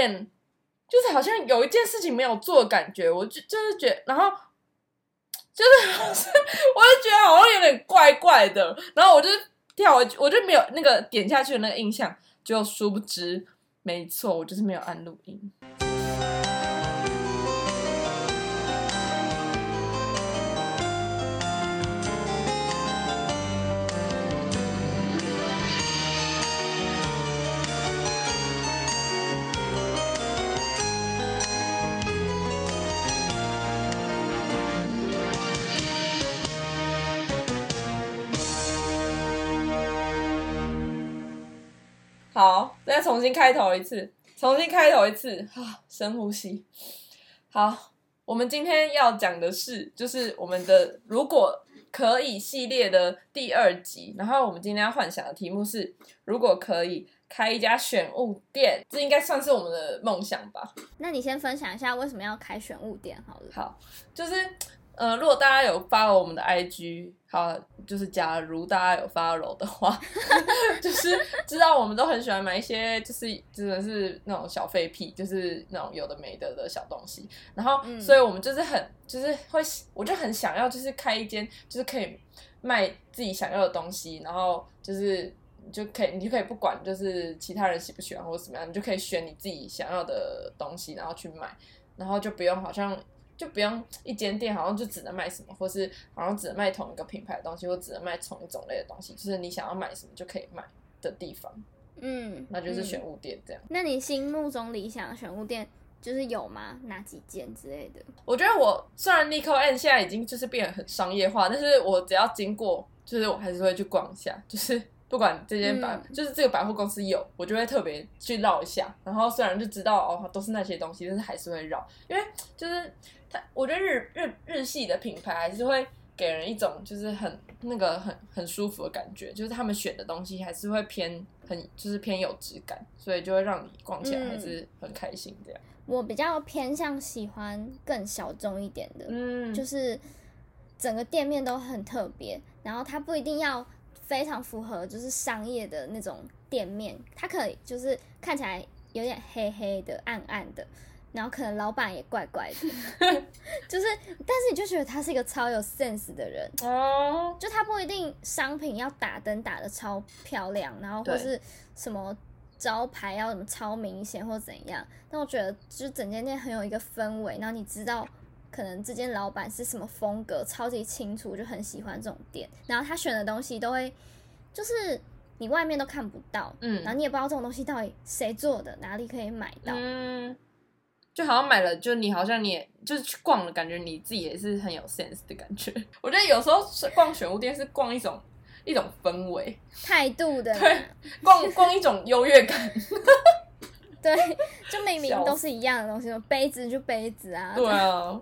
点，就是好像有一件事情没有做感觉，我就就是觉，然后就是 我就觉得好像有点怪怪的，然后我就跳我，我就没有那个点下去的那个印象，就殊不知，没错，我就是没有按录音。好，再重新开头一次，重新开头一次，啊，深呼吸。好，我们今天要讲的是，就是我们的如果可以系列的第二集。然后我们今天要幻想的题目是，如果可以开一家选物店，这应该算是我们的梦想吧。那你先分享一下为什么要开选物店好了。好，就是呃，如果大家有发我们的 IG，好，就是假如大家有 follow 的话，就是知道我们都很喜欢买一些，就是真的是那种小废品，就是那种有的没的的小东西。然后，嗯所以我们就是很，就是会，我就很想要，就是开一间，就是可以卖自己想要的东西，然后就是。你就可以，你就可以不管就是其他人喜不喜欢或者怎么样，你就可以选你自己想要的东西，然后去买，然后就不用好像就不用一间店好像就只能卖什么，或是好像只能卖同一个品牌的东西，或只能卖同一种类的东西，就是你想要买什么就可以买的地方，嗯，那就是选嗯物店这样。那你心目中理想的选物店就是有吗？哪几间之类的？我觉得我虽然 Nico N 现在已经就是变得很商业化，但是我只要经过，就是我还是会去逛一下，就是不管这间百，嗯就是这个百货公司有，我就会特别去绕一下。然后虽然就知道哦都是那些东西，但是还是会绕，因为就是它，我觉得日日日系的品牌还是会给人一种就是很那个很很舒服的感觉，就是他们选的东西还是会偏很就是偏有质感，所以就会让你逛起来还是很开心这样。我比较偏向喜欢更小众一点的，嗯，就是整个店面都很特别，然后它不一定要非常符合就是商业的那种店面，它可以就是看起来有点黑黑的、暗暗的，然后可能老板也怪怪的，就是但是你就觉得他是一个超有 sense 的人，哦，就他不一定商品要打灯打的超漂亮，然后或是什么招牌要什么超明显或怎样，但我觉得就是整间店很有一个氛围，然后你知道可能这间老板是什么风格，超级清楚，就很喜欢这种店，然后他选的东西都会就是你外面都看不到，嗯然后你也不知道这种东西到底谁做的，哪里可以买到，嗯，就好像买了，就你好像你也就是去逛了，感觉你自己也是很有 sense 的感觉。我觉得有时候是逛选物店是逛一种一种氛围，态度的对，逛逛一种优越感。对，就明明都是一样的东西，杯子就杯子啊，对啊，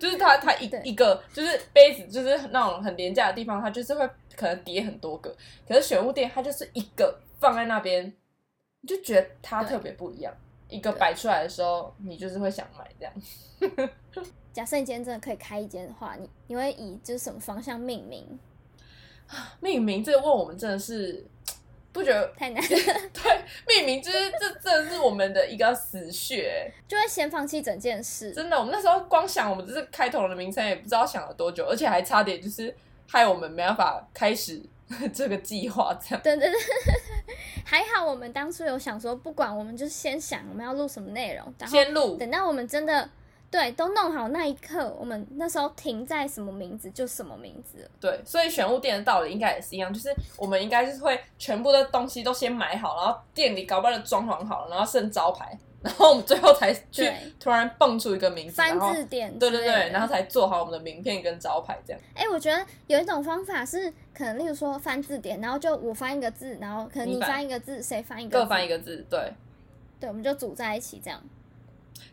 就是它它一一个就是杯子，就是那种很廉价的地方，它就是会可能叠很多个。可是选物店它就是一个放在那边，你就觉得它特别不一样。一个对摆出来的时候，你就是会想买这样。假设你今天真的可以开一间的话，你你会以就是什么方向命名？命名这个问我们真的是不觉得太难，对，命名就是这真的是我们的一个死穴，就会先放弃整件事。真的。我们那时候光想我们这是开头的名称，也不知道想了多久，而且还差点就是害我们没办法开始 这个计划。这样，对对对，还好我们当初有想说，不管我们就先想我们要录什么内容，然后先录，等到我们真的对都弄好那一刻，我们那时候停在什么名字就什么名字。对，所以选物店的道理应该也是一样，就是我们应该就是会全部的东西都先买好，然后店里搞不好装潢好了，然后剩招牌，然后我们最后才去突然蹦出一个名字，翻字典对对对，然后才做好我们的名片跟招牌这样。哎、我觉得有一种方法是，可能例如说翻字典，然后就我翻一个字，然后可能你你翻翻一个字，谁翻一个字，各翻一，个字，对。对，我们就组在一起这样。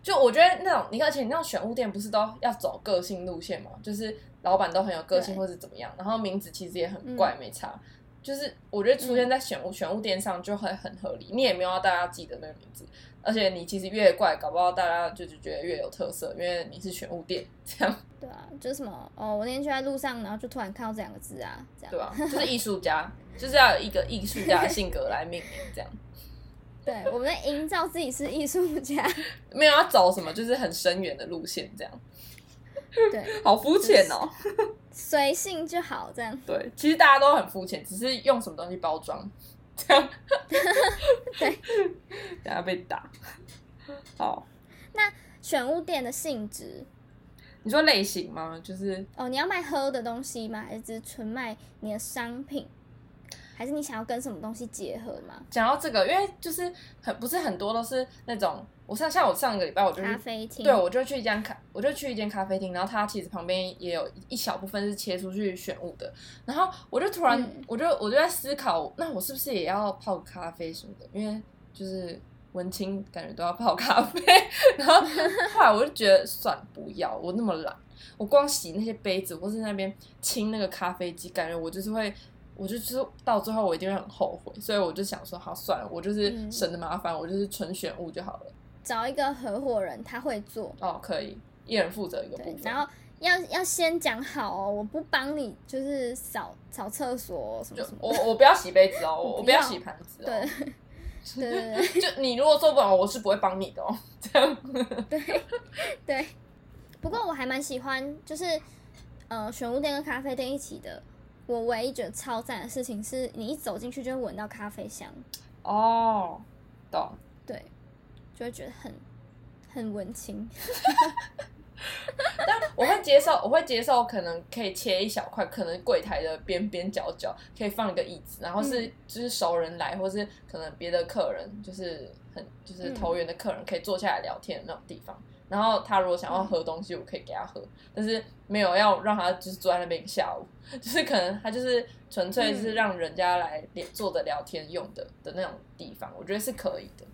就我觉得那种，你看，而且你那种选物店不是都要走个性路线嘛？就是老板都很有个性，或是怎么样，然后名字其实也很怪，嗯没差。就是我觉得出现在选物、选物店上就会很合理，你也没有要大家记得那个名字，而且你其实越怪，搞不好大家就是觉得越有特色，因为你是选物店，这样对啊，就是什么哦，我那天就在路上，然后就突然看到这两个字啊，这样。对啊、就 是艺术家，就是要有一个艺术家的性格来命名，这样。对，我们在营造自己是艺术家。没有要走什么，就是很深远的路线，这样。对，好肤浅哦。随性就好，这样。对，其实大家都很肤浅，只是用什么东西包装，这样。对，等下被打。好，那选物店的性质，你说类型吗？就是哦，你要卖喝的东西吗？还是只是纯卖你的商品？还是你想要跟什么东西结合吗？讲到这个，因为就是很不是很多都是那种，我上像我上个礼拜我就咖啡厅，对我就去一间咖，我就去一间咖啡厅，然后它其实旁边也有一小部分是切出去选物的，然后我就突然，嗯我就我就在思考，那我是不是也要泡咖啡什么的？因为就是文青感觉都要泡咖啡，然后后来我就觉得算了不要，我那么懒，我光洗那些杯子或是那边清那个咖啡机，感觉我就是会。我就就是到最后我一定会很后悔，所以我就想说，好算了，我就是嗯省得麻烦，我就是纯选物就好了。找一个合伙人，他会做，哦，可以，一人负责一个部分，。对然后要要先讲好哦，我不帮你就是扫扫厕所什么什么我我不要洗杯子哦，我 我不要要洗盘子哦。对对对对就你如果做不好，我是不会帮你的哦。这样，对。不过我还蛮喜欢，就是呃，选物店跟咖啡店一起的。我唯一觉得超赞的事情是，你一走进去就会闻到咖啡香，哦，懂。对，就会觉得很很文青。但我会接受，我会接受，可能可以切一小块，可能柜台的边边角角可以放一个椅子，然后是、嗯就是熟人来，或是可能别的客人，就是很就是嗯投缘的客人可以坐下来聊天的那种地方。然后他如果想要喝东西，我可以给他喝，但是没有要让他就是坐在那边一下午，就是可能他就是纯粹是让人家来连坐着聊天用的的那种地方，我觉得是可以的。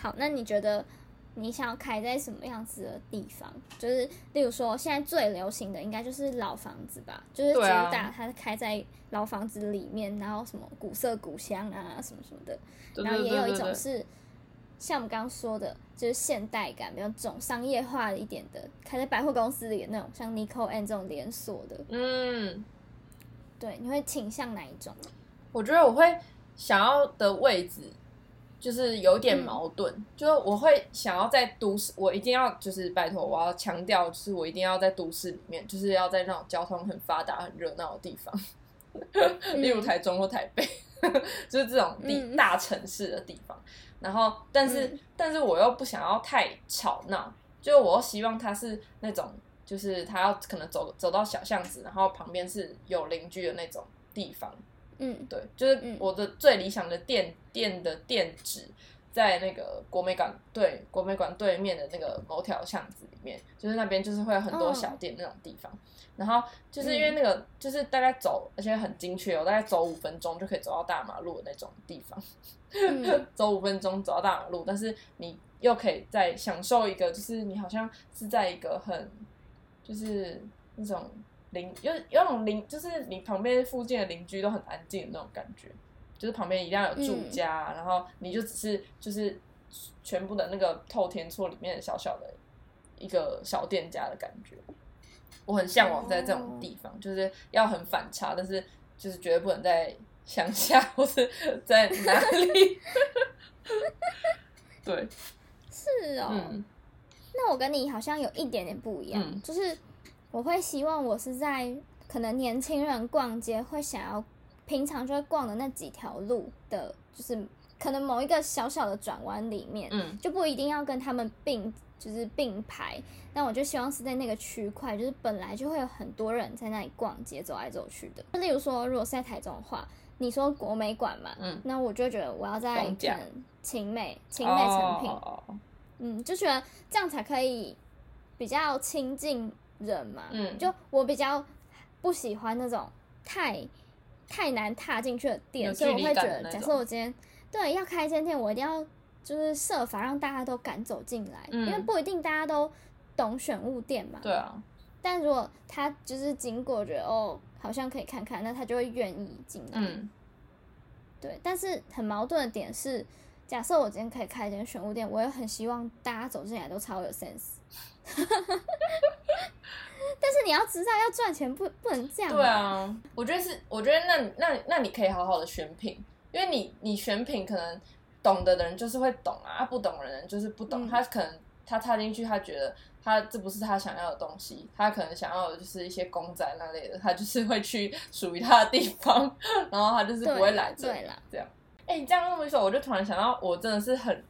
好，那你觉得你想要开在什么样子的地方？就是例如说，现在最流行的应该就是老房子吧，就是主打它开在老房子里面，然后什么古色古香啊，什么什么的。然后也有一种是像我们刚刚说的，就是现代感比较重、商业化一点的，开在百货公司里的那种，像 Nico and 这种连锁的。嗯，对，你会倾向哪一种？我觉得我会想要的位置就是有点嗯矛盾，就是我会想要在都市，我一定要就是拜托，我要强调，就是我一定要在都市里面，就是要在那种交通很发达、很热闹的地方，例如台中或台北，就是这种地、嗯大城市的地方。然后，但是、嗯但是我又不想要太吵闹，就我希望它是那种，就是它要可能走走到小巷子，然后旁边是有邻居的那种地方。嗯对，就是嗯我的最理想的店店的店址在那个国美馆对国美馆对面的那个某条巷子里面，就是那边就是会有很多哦小店那种地方。然后就是因为那个、就是大概走，而且很精确哦，大概走五分钟就可以走到大马路的那种地方。嗯 走五分钟走到大马路，但是你又可以再享受一个，就是你好像是在一个很就是那种邻有有种邻，就是你旁边附近的邻居都很安静的那种感觉，就是旁边一定要有住家，然后你就只是就是全部的那个透天厝里面的小小的一个小店家的感觉。我很向往在这种地方，就是要很反差，但是就是绝对不能在乡下或是 在哪里。对，是哦。嗯那我跟你好像有一点点不一样，嗯就是我会希望我是在可能年轻人逛街会想要平常就会逛的那几条路的，就是可能某一个小小的转弯里面，嗯就不一定要跟他们并就是并排，但我就希望是在那个区块，就是本来就会有很多人在那里逛街走来走去的。就例如说，如果是在台中的话，你说国美馆嘛，嗯，那我就会觉得我要在可逢甲能晴美、晴美成品。哦嗯，就觉得这样才可以比较亲近人嘛。嗯就我比较不喜欢那种太太难踏进去的店，所以我会觉得，假设我今天对要开一间店，我一定要就是设法让大家都敢走进来，嗯因为不一定大家都懂选物店嘛。对啊，但如果他就是经过觉得哦，好像可以看看，那他就会愿意进来。嗯对，但是很矛盾的点是，假设我今天可以开一间选物店，我也很希望大家走进来都超有 sense。但是你要知道，要赚钱不不能这样。对，啊，我觉得是，我觉得那那那你可以好好的选品，因为你你选品可能。懂得的人就是会懂啊，不懂的人就是不懂。嗯他可能他踏进去，他觉得他这不是他想要的东西，他可能想要的就是一些公仔那类的，他就是会去属于他的地方，然后他就是不会来这里对啦这样。哎、你这样那么一说，我就突然想到，我真的是很，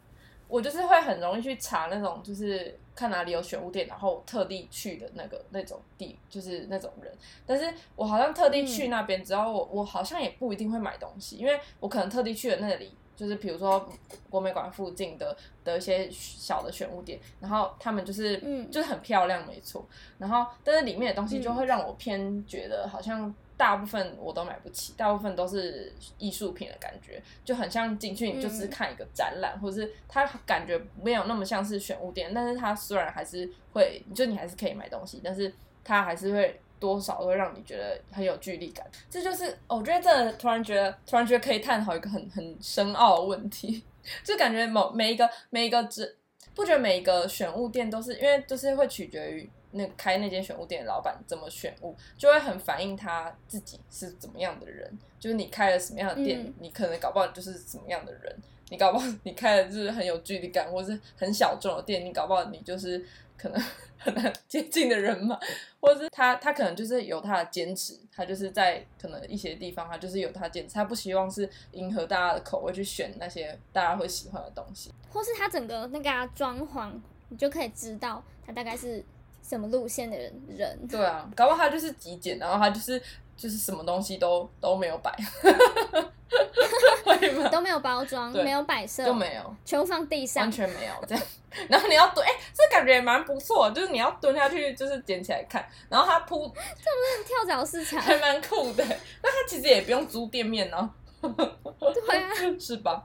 我就是会很容易去查那种，就是看哪里有选物店，然后特地去的那个那种地，就是那种人。但是我好像特地去那边，只要我我好像也不一定会买东西，因为我可能特地去了那里，就是比如说国美馆附近的的一些小的选物店，然后他们就是嗯就是很漂亮，没错。然后但是里面的东西就会让我偏觉得好像。大部分我都买不起，大部分都是艺术品的感觉，就很像进去你就只是看一个展览，或者是它感觉没有那么像是选物店，但是它虽然还是会，就你还是可以买东西，但是它还是会多少会让你觉得很有距离感。这就是哦我觉得这突然觉得，突然觉得可以探讨一个很很深奥的问题，就感觉某每一个每一个只不觉得每一个选物店都是因为就是会取决于。那开那间选物店的老板怎么选物，就会很反映他自己是怎么样的人。就是你开了什么样的店，嗯你可能搞不好就是什么样的人。你搞不好你开的就是很有距离感，或是很小众的店，你搞不好你就是可能 很难接近的人嘛，或者是他他可能就是有他的坚持，他就是在可能一些地方他就是有他坚持，他不希望是迎合大家的口味去选那些大家会喜欢的东西。或是他整个那个啊装潢，你就可以知道他大概是什么路线的人人。对啊，搞不好他就是极简，然后他就是就是什么东西都都没有摆，会吗？都没有包装，对没有摆设，都没有。全部放地上完。全没有这样。然后你要蹲，哎、这感觉也蛮不错，就是你要蹲下去，就是捡起来看。然后他铺这不是跳蚤市场，还蛮酷的，那他其实也不用租店面呢、对啊，是吧？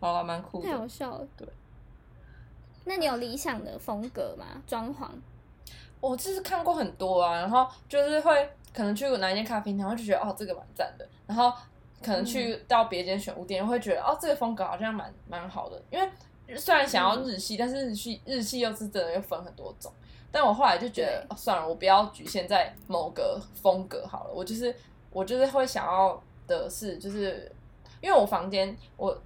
好啊，蛮酷太。好笑了。对，那你有理想的风格吗？装潢？我就是看过很多啊，然后就是会可能去哪一间咖啡厅，然后就觉得哦这个蛮赞的，然后可能去到别间选物店，会觉得哦这个风格好像蛮蛮好的，因为虽然想要日系，但是日系日系又是真的又分很多种。但我后来就觉得，哦，算了，我不要局限在某个风格好了。我就是我就是会想要的是，就是因为我房间我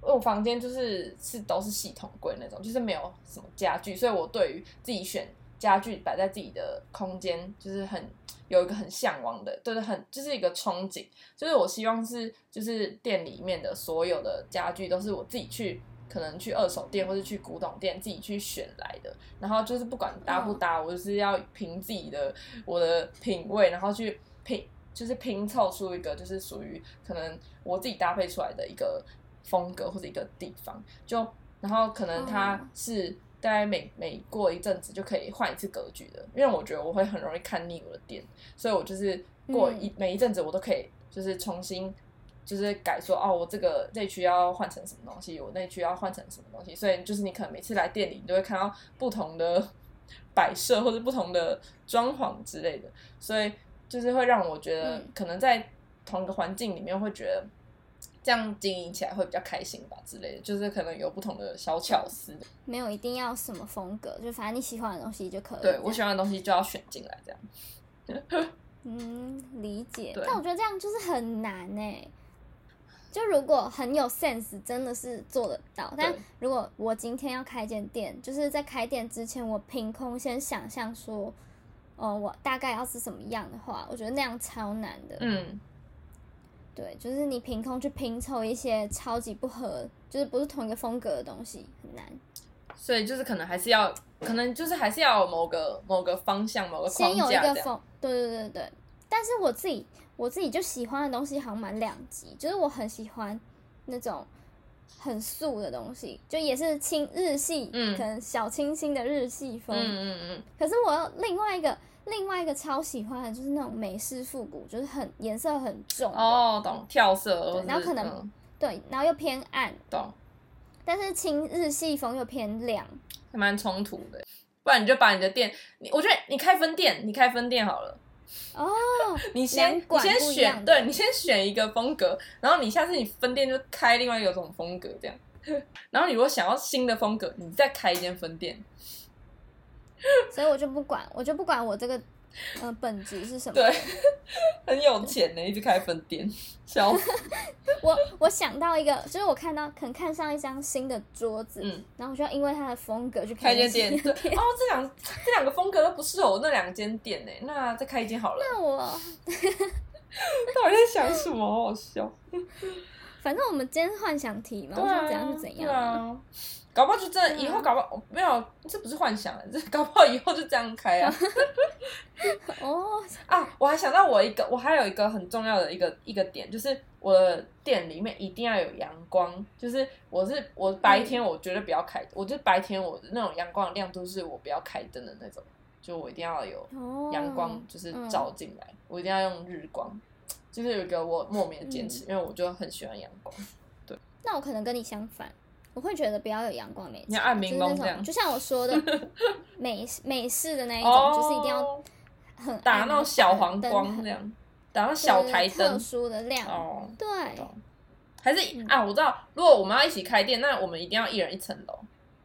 我房间就是是都是系统柜那种，就是没有什么家具，所以我对于自己选家具摆在自己的空间，就是很有一个很向往的，对对，很就是一个憧憬，就是我希望是就是店里面的所有的家具都是我自己去。可能去二手店或者去古董店自己去选来的，然后就是不管搭不搭，我就是要凭自己的我的品味，然后去拼，就是拼凑出一个就是属于可能我自己搭配出来的一个风格或者一个地方，就然后可能它哦是大概每每过一阵子就可以换一次格局的，因为我觉得我会很容易看腻我的店，所以我就是过一、每一阵子我都可以就是重新。就是改说哦，我这个这区要换成什么东西，我那区要换成什么东西，所以就是你可能每次来店里，你都会看到不同的摆设或者不同的装潢之类的，所以就是会让我觉得嗯可能在同一个环境里面会觉得这样经营起来会比较开心吧之类的，就是可能有不同的小巧思。没有一定要什么风格，就反正你喜欢的东西就可以。对我喜欢的东西就要选进来，这样。嗯，理解。对但我觉得这样就是很难哎。就如果很有 sense，真的是做得到。但如果我今天要开间店，就是在开店之前，我凭空先想象说，哦，我大概要是什么样的话，我觉得那样超难的。嗯，对，就是你凭空去拼凑一些超级不合，就是不是同一个风格的东西，很难。所以就是可能还是要，可能就是还是要有某个某个方向、某个框先有一。个风，对对对对。但是我自己我自己就喜欢的东西好像蛮两极，就是我很喜欢那种很素的东西，就也是清日系，嗯可能小清新的日系风。嗯嗯嗯，可是我有另外一个另外一个超喜欢的就是那种美式复古，就是很颜色很重，哦，懂，跳色，然后可能嗯对，然后又偏暗，懂，但是清日系风又偏亮。还蛮冲突的。不然你就把你的店，你我觉得你开分店，你开分店好了。哦，你先你先选，对你先选一个风格，然后你下次你分店就开另外一种风格这样。然后你如果想要新的风格，你再开一间分店。所以我就不管，我就不管我这个呃本质是什么。对，很有钱呢，一直开分店，笑。我我想到一个，就是我看到可能看上一张新的桌子，嗯然后我就要因为它的风格去开一一间店，对，哦，这两这两个风格都不适合我那两间店呢，那再开一间好了。那我 到底在想什么？好好笑。反正我们今天是幻想题嘛，啊，我想怎样就怎样。啊。搞不好就真以后搞不好没有，这不是幻想，这搞不好以后就这样开啊。哦，啊，我还想到我一个，我还有一个很重要的一个一个点，就是我的店里面一定要有阳光，就是我是我白天我绝对不要开，我就白天我的那种阳光的亮度是我不要开灯的那种，就我一定要有哦，阳光就是嗯照进来，我一定要用日光，就是有一个我莫名的坚嗯持，因为我就很喜欢阳光。对那我可能跟你相反，我会觉得不要有阳光美你要暗就是那明灯这样种，就像我说的 美美式的那一种，哦，就是一定要很打暗那种小黄灯这样，打那小台就是特殊的亮，哦。对，还是、嗯啊，我知道，如果我们要一起开店，那我们一定要一人一层楼，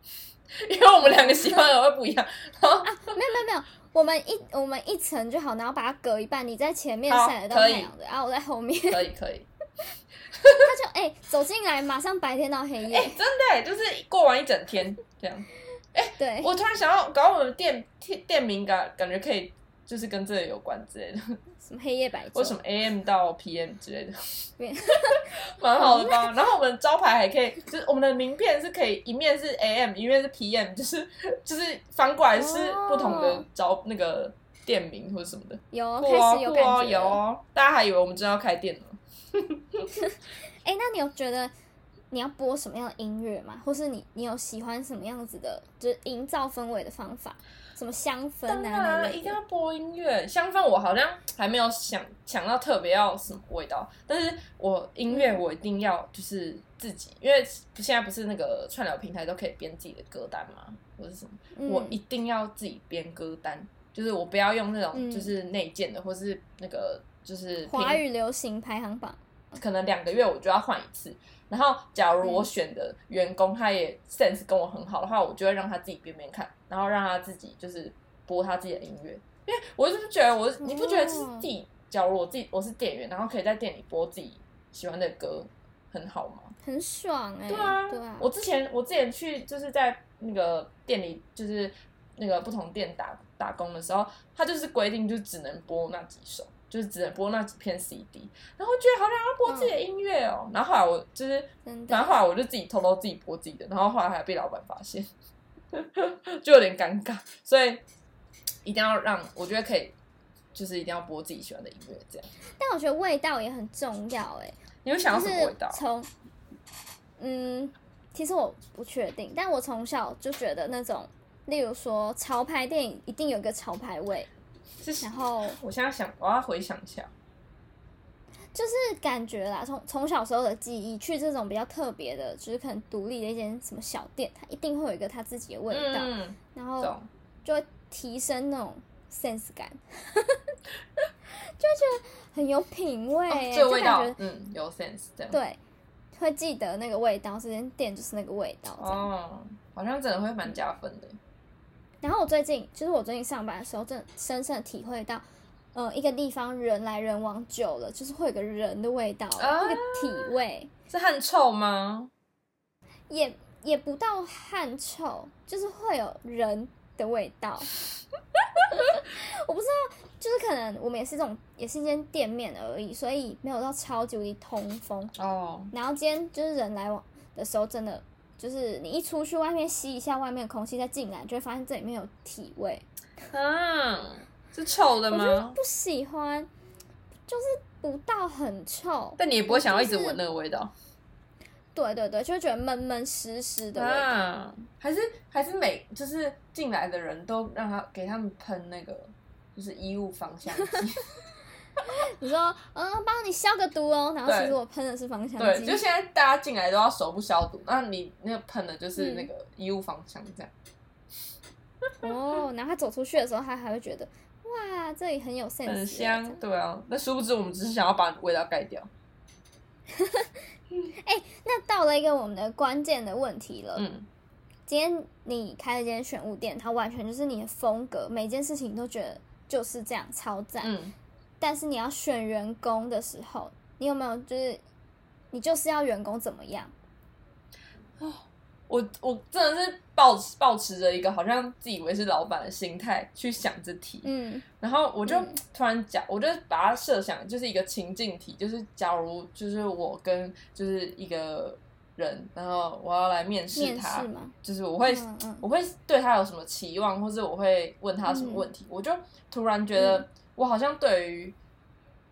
因为我们两个喜欢的会不一样。没有没有没有，我们一我们一层就好，然后把它隔一半，你在前面好晒得到太阳的，然后我在后面，可以可以，他就哎、走进来，马上白天到黑夜，哎、真的耶就是过完一整天这样。哎对，我突然想要搞我们的店店店名感感觉可以，就是跟这个有关之类的，什么黑夜白昼，或什么 AM 到 PM 之类的，蛮好的吧？然后我们招牌还可以，就是我们的名片是可以一面是 AM，一面是 PM，就是就是翻过来是不同的哦招那个店名或者什么的。有哦开始有。有哦，大家还以为我们真的要开店了。哎、那你有觉得你要播什么样的音乐吗？或是你你有喜欢什么样子的，就是营造氛围的方法？什么香氛啊当那然？一定要播音乐，香氛我好像还没有想想到特别要什么味道，但是我音乐我一定要就是自己，因为现在不是那个串流平台都可以编自己的歌单吗，或者什么，嗯我一定要自己编歌单，就是我不要用那种嗯就是内建的，或是那个就是华语流行排行榜，可能两个月我就要换一次。然后，假如我选的员工他也 sense 跟我很好的话，我就会让他自己边边看，然后让他自己就是播他自己的音乐。因为我就是觉得我，你不觉得就是自己，假如我自己我是店员，然后可以在店里播自己喜欢的歌，很好吗？很爽哎、对啊，对啊，我之前我之前去就是在那个店里，就是那个不同店打打工的时候，他就是规定就只能播那几首，就是只能播那几片 CD，然后觉得好想要播自己的音乐哦、然后后来我就是，然后后来我就自己偷偷自己播自己的，然后后来还被老板发现，就有点尴尬，所以一定要让我觉得可以，就是一定要播自己喜欢的音乐，这样。但我觉得味道也很重要哎、你有想要什么味道？从嗯，其实我不确定，但我从小就觉得那种，例如说潮牌电影一定有一个潮牌味，是然后我现在想，我要回想一下。就是感觉啦，从从小时候的记忆，去这种比较特别的，就是可能独立的一间什么小店，它一定会有一个它自己的味道，嗯，然后。就会提升那种 sense 感，就觉得很有品味、这个味道嗯，有 sense 这样。对，会记得那个味道，这间店就是那个味道。哦，好像真的会蛮加分的。然后我最近，就是我最近上班的时候，真的深深的体会到，呃，一个地方人来人往久了，就是会有个人的味道，啊那个体味，是汗臭吗？也也不到汗臭，就是会有人的味道。我不知道，就是可能我们也是这种，也是一间店面而已，所以没有到超级无敌通风。哦，然后今天就是人来往的时候，真的就是你一出去外面吸一下外面的空气，再进来，就会发现这里面有体味。嗯，是臭的吗？不喜欢，就是不到很臭，但你也不会想要一直闻那个味道对对对，就会觉得闷闷湿湿的味道。啊？还是还是每就是进来的人都让他给他们喷那个就是衣物芳香剂，你说，嗯，帮你消个毒哦，然后其实我喷的是芳香对，就现在大家进来都要手部消毒，那你那个喷的就是嗯那个衣物芳香这样。哦，然后他走出去的时候，他还会觉得，哇，这里很有 sense，很香，。对啊。那殊不知我们只是想要把味道盖掉。哎那到了一个我们的关键的问题了，嗯，今天你开了一间选物店，它完全就是你的风格，每件事情都觉得就是这样超赞。嗯，但是你要选员工的时候，你有没有就是你就是要员工怎么样？我我真的是抱抱持着一个好像自以为是老板的心态去想这题，嗯。然后我就嗯。突然讲，我就把它设想就是一个情境题，就是假如就是我跟就是一个人，然后我要来面试他试，就是我会嗯嗯。我会对他有什么期望，或者我会问他什么问题，我就突然觉得嗯我好像对于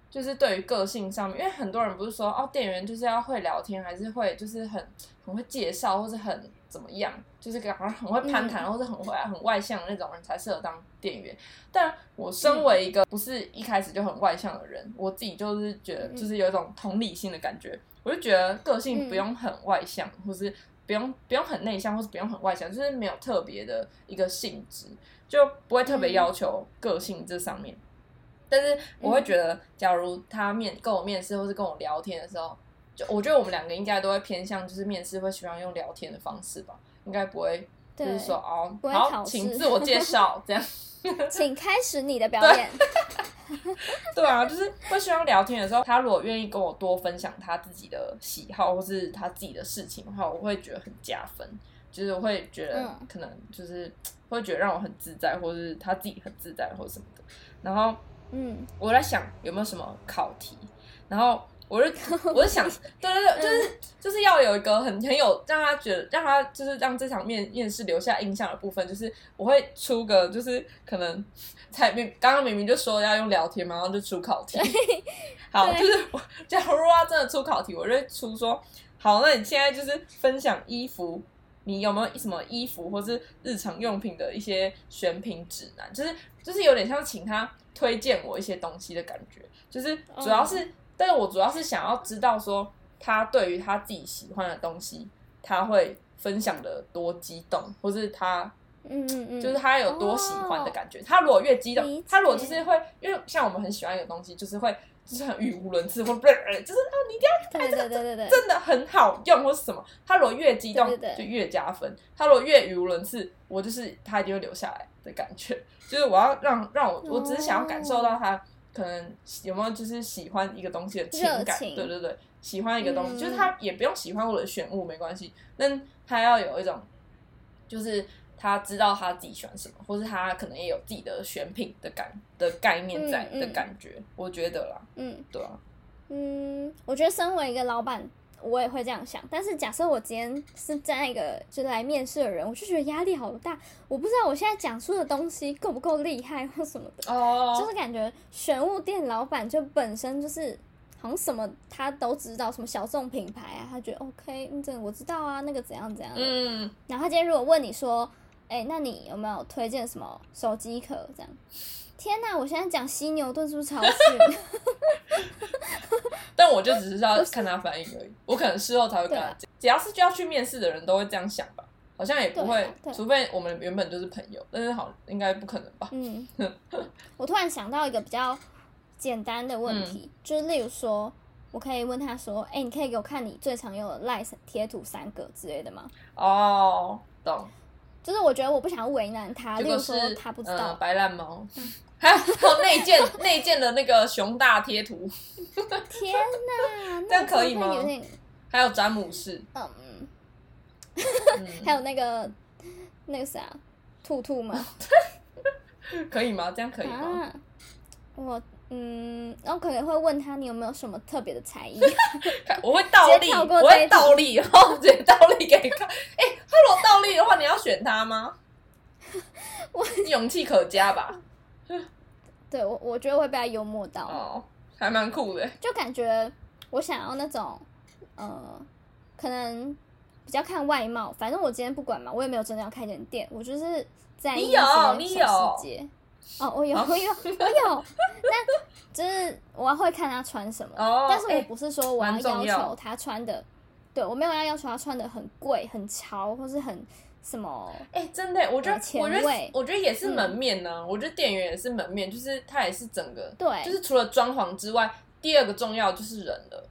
就是对于个性上面，因为很多人不是说哦，店员就是要会聊天，还是会就是很很会介绍，或是很怎么样，就是好像很会攀谈，或者很会很外向的那种人才适合当店员。但我身为一个不是一开始就很外向的人，我自己就是觉得就是有一种同理心的感觉，我就觉得个性不用很外向，或是不用不用很内向，或是不用很外向，就是没有特别的一个性质，就不会特别要求个性这上面。但是我会觉得，假如他面跟我面试，或是跟我聊天的时候，就我觉得我们两个应该都会偏向，就是面试会喜欢用聊天的方式吧，应该不会就是说哦，不会好，请自我介 绍这样。请开始你的表演。对啊，就是会希望聊天的时候，他如果愿意跟我多分享他自己的喜好或是他自己的事情的话，我会觉得很加分。就是我会觉得嗯可能就是会觉得让我很自在，或是他自己很自在或什么的。然后嗯我在想有没有什么考题，然后我就 我就想，对对对，就是就是要有一个很很有让他觉得让他就是让这场面面试留下印象的部分，就是我会出个就是可能才明刚刚明明就说要用聊天嘛，然后就出考题。好，就是我 假如他真的出考题，我就会出说，好，那你现在就是分享衣服。你有没有什么衣服或是日常用品的一些选品指南？就是就是有点像请他推荐我一些东西的感觉，就是主要是，但是我主要是想要知道说他对于他自己喜欢的东西，他会分享的多激动，或是他嗯嗯嗯，就是他有多喜欢的感觉。他如果越激动，他如果就是会，因为像我们很喜欢一个东西，就是会就是很语无伦次，或者就是啊，你一定要对对对对对，真的很好用，或是什么。他如果越激动，就越加分；他如果越语无伦次，我就是他一定会留下来的感觉。就是我要让让我，我只是想要感受到他可能有没有就是喜欢一个东西的情感。对对对，喜欢一个东西，嗯就是他也不用喜欢我的选物没关系，但他要有一种就是。他知道他自己喜欢什么，或是他可能也有自己的选品的感的概念在嗯嗯的感觉，我觉得啦，嗯对啊，嗯，我觉得身为一个老板，我也会这样想。但是假设我今天是站在一个就来面试的人，我就觉得压力好大。我不知道我现在讲出的东西够不够厉害或什么的，哦，就是感觉选物店老板就本身就是好像什么他都知道，什么小众品牌啊，他觉得 OK，嗯，这个我知道啊，那个怎样怎样的。嗯，然后他今天如果问你说，哎、那你有没有推荐什么手机壳？这样，天哪！我现在讲犀牛顿是不是超逊？但我就只是要看他反应而已，我可能事后才会跟他讲。只要是就要去面试的人都会这样想吧，好像也不会除非我们原本就是朋友，但是好应该不可能吧？嗯，我突然想到一个比较简单的问题，就是例如说，我可以问他说：“哎、你可以给我看你最常用的 l i e 贴图三个之类的吗哦，懂。？”就是我觉得我不想为难他，结果例如说是他不知道，呃白烂猫，还有还有内建内建的那个熊大贴图，天哪，这样可以吗有点还有詹姆士，嗯，嗯，还有那个那个啥，兔兔吗？可以吗？这样可以吗？啊，我嗯，然后可能会问他你有没有什么特别的才艺，我会倒立，我会倒立，然后直接倒立给你看。哎、他如果倒立的话，你要选他吗？我勇气可嘉吧？对我我觉得会被他幽默到，哦，还蛮酷的。就感觉我想要那种呃，可能比较看外貌，反正我今天不管嘛，我也没有真的要开间店，我就是在意你有一些你小细节。哦，我有，我有，我有。那就是我会看他穿什么，哦但是我哎不是说我要要要求他穿的，对我没有要要求他穿的很贵、很潮，或是很什么。哎、真的，我觉得，前我觉得卫，我觉得也是嗯门面呢、我觉得店员也是门面，就是他也是整个，对就是除了装潢之外，第二个重要就是人了。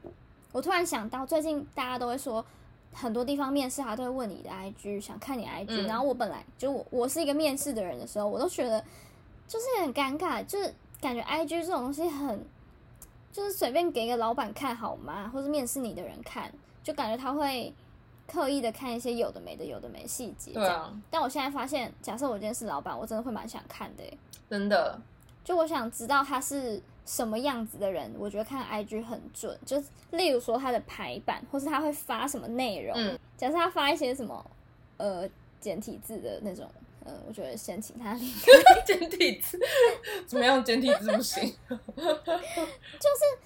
我突然想到，最近大家都会说很多地方面试，他都会问你的 IG，想看你 IG、嗯然后我本来就我我是一个面试的人的时候，我都觉得就是很尴尬，就是感觉 IG 这种东西很，就是随便给一个老板看好吗？或是面试你的人看，就感觉他会刻意的看一些有的没的、有的没细节。对啊，但我现在发现，假设我今天是老板，我真的会蛮想看的耶。真的，就我想知道他是什么样子的人，我觉得看 IG 很准。就例如说他的排版，或是他会发什么内容。嗯假设他发一些什么呃简体字的那种，呃，我觉得先请他离 简体字 怎么样？简体字不行？就是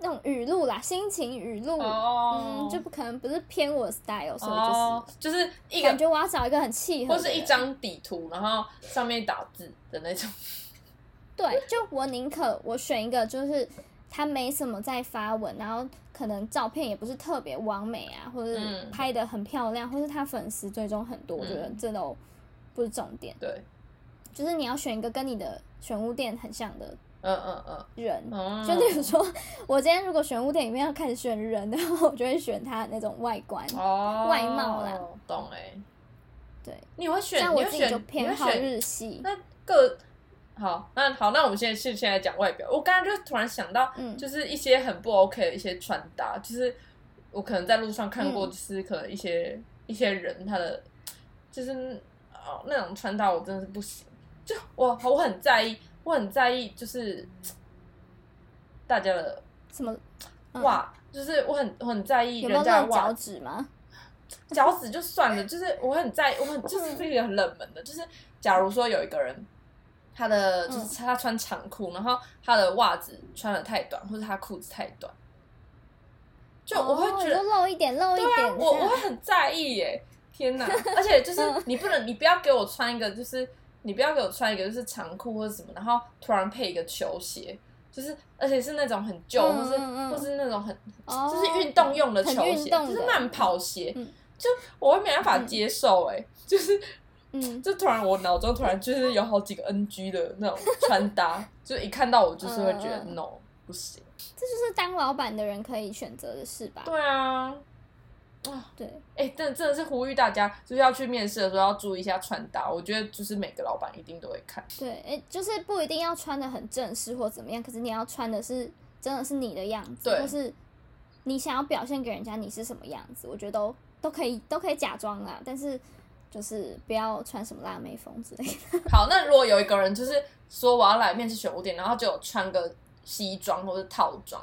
那种语录啦，心情语录，哦。嗯，就不可能不是偏我 style，所以就是、哦，就是一个感觉我要找一个很契合或，是一张底图，然后上面打字的那种。对，就我宁可我选一个，就是他没什么在发文，然后可能照片也不是特别完美啊，或者嗯。拍的很漂亮，或是他粉丝追踪很多，我觉得嗯。这都不是重点，对，就是你要选一个跟你的选物店很像的嗯嗯嗯人。嗯，就例如说，我今天如果选物店里面要开始选人的话，我就会选他的那种外观。哦，外貌啦，懂哎。对，你会选，像我自己就偏好日系。那个好，那好，那我们现在是现在讲外表。我刚刚就突然想到，嗯就是一些很不 OK 的一些穿搭，就是我可能在路上看过，嗯就是可能一些、一些人他的就是哦那种穿搭，我真的是不行。就我我很在意，我很在意，就是 大家的什么？嗯袜，就是我很我很在意人家的脚趾吗？脚趾就算了，就是我很在意，我很就是这个很冷门的，就是假如说有一个人，他的就是嗯他穿长裤，然后他的袜子穿的太短，或者他裤子太短，就我会哦觉得，露一点，露一点，我我会很在意耶，天哪！而且就是嗯你不能，你不要给我穿一个，就是你不要给我穿一个就是长裤或者什么，然后突然配一个球鞋。就是，而且是那种很旧，嗯或是或是那种很，哦就是运动用的球鞋，就是慢跑鞋，嗯。就我会没办法嗯接受哎、就是嗯，就突然我脑中突然就是有好几个 NG 的那种穿搭，就一看到我就是会觉得 no 不行。这就是当老板的人可以选择的事吧？对啊，对，哎、真的真的是呼吁大家，就是要去面试的时候要注意一下穿搭。我觉得就是每个老板一定都会看。对，哎，就是不一定要穿的很正式或怎么样，可是你要穿的是真的是你的样子，对或是你想要表现给人家你是什么样子，我觉得都都可以都可以假装啦，但是就是不要穿什么辣妹风之类的。好，那如果有一个人就是说我要来面试选物店，然后就有穿个西装或者套装，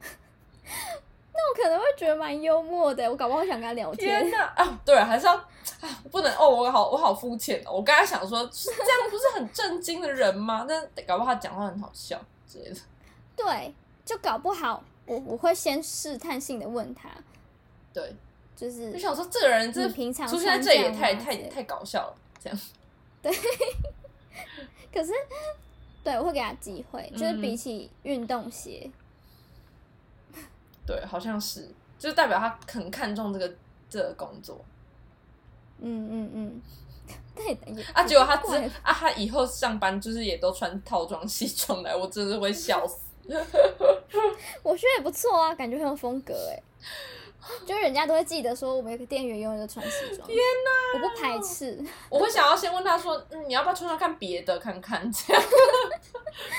那我可能会觉得蛮幽默的，我搞不好想跟他聊天天。哪啊！对，还是要啊，不能哦，我好我好肤浅哦。我刚才想说，是这样不是很震惊的人吗？但搞不好他讲话很好笑之类的。对，就搞不好我我会先试探性的问他，对，就是就想说这个人这你平常出现在这里也太太太搞笑了，这样。对 可是，对我会给他机会，就是嗯比起运动鞋，对，好像是，就是代表他很看重这个这个工作嗯嗯嗯，对的，也 啊。结果他之啊，他以后上班就是也都穿套装西装来，我真的会笑死。我觉得也不错啊，感觉很有风格哎。就是人家都会记得说，我们有个店员永远都穿西装。天哪！我不排斥，我会想要先问他说，嗯，你要不要穿穿看别的看看，这样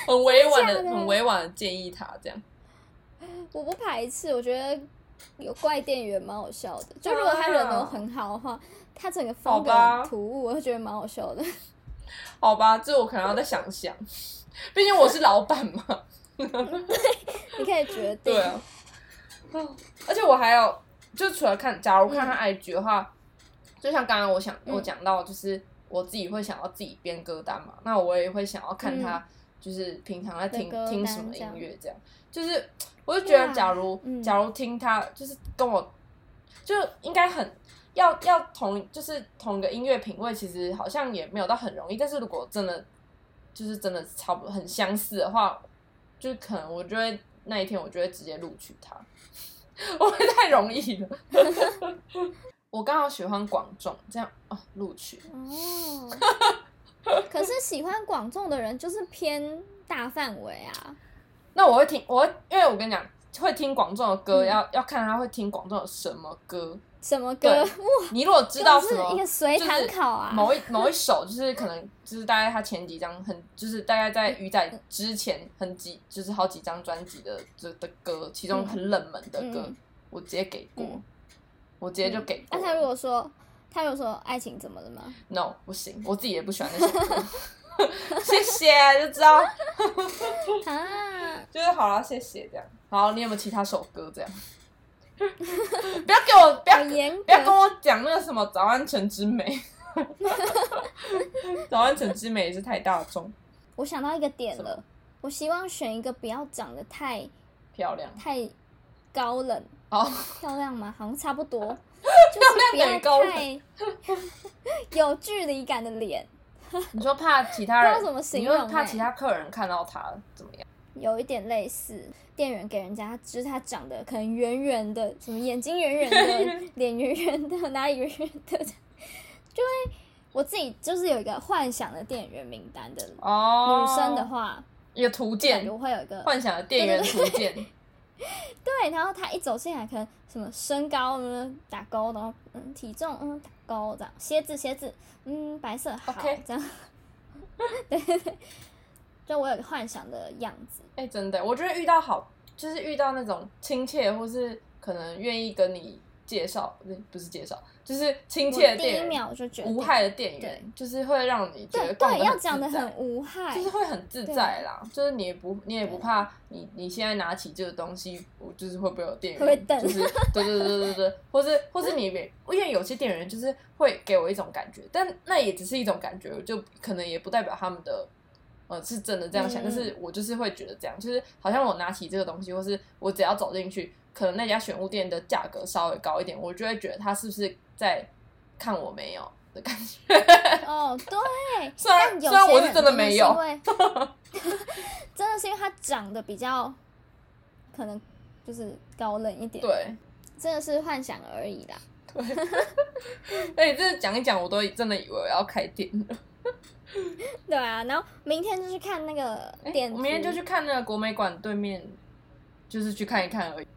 很委婉的、的很委婉的建议他这样。我不排斥，我觉得有怪店员蛮好笑的。就如果他人都很好的话，他整个风格突兀，我会觉得蛮好笑的。好吧，这我可能要再想想，毕竟我是老板嘛。你可以决定。对啊，而且我还有，就除了看，假如看他 IG 的话，就像刚刚我想嗯我讲到，就是我自己会想要自己编歌单嘛，那我也会想要看他，就是平常在听听什么音乐这样，就是 我就觉得，假如嗯假如听他，就是跟我，就应该很。要要同就是同一个音乐品味，其实好像也没有到很容易。但是如果真的就是真的差不多很相似的话，就可能我就会那一天我就会直接录取他，我会太容易了。我刚好喜欢广众，这样哦录取。哦，可是喜欢广众的人就是偏大范围啊。那我会听，我会因为我跟你讲，会听广众的歌，嗯要要看他会听广众的什么歌。什么歌？对哇，你如果知道这是什么一个随堂就是考啊！某一 某一首，就是可能就是大概他前几张很，就是大概在鱼仔之前很几，就是好几张专辑的的的歌，其中很冷门的歌，嗯我直接给过，嗯我直接就给过。那他如果说，他如果说爱情怎么了吗？no 不行，我自己也不喜欢那首歌。谢谢，就知道，啊，就是好了，谢谢这样。好，你有没有其他首歌这样？不要给我，不要不要跟。我讲那个什么早安晨之美，早安晨之美也是太大众我想到一个点了，我希望选一个不要长得太漂亮太高冷，哦，漂亮吗？好像差不多，就是不要等于高冷太 有距离感的脸，你说怕其他人，不知道怎么形容你怕欸其他客人看到他怎么样？有一点类似。店员给人家就是他长得可能圆圆的，什么眼睛圆圆的，脸圆圆的，哪里圆圆的，就会我自己就是有一个幻想的店员名单的哦，女生的话，一个图鉴，我会有一个幻想的店员图鉴，对，然后他一走进来，可能什么身高嗯打勾，然后嗯体重嗯打勾这样，鞋子鞋子嗯白色好这样，对 对对，就我有个幻想的样子，哎、真的，我觉得遇到好，就是遇到那种亲切，或是可能愿意跟你介绍，不是不是介绍，就是亲切我第一秒就觉得无害的店员，就是会让你觉得逛对，要讲的很无害，就是会很自在啦，就是你也不你也不怕你你现在拿起这个东西，我就是会不会有店员，就是对对对对对，或是或是你也因为有些店员就是会给我一种感觉，但那也只是一种感觉，就可能也不代表他们的。呃，是真的这样想，嗯。但是我就是会觉得这样，就是好像我拿起这个东西，或是我只要走进去，可能那家选物店的价格稍微高一点，我就会觉得他是不是在看我没有的感觉。哦，对，虽然有虽然我是些真的没有，真的是因为他长得比较可能就是高冷一点，，对，真的是幻想而已啦。对哎，这讲一讲，我都真的以为我要开店了。对啊，然后明天就去看那个哎店、我明天就去看那个国美馆对面，就是去看一看而已。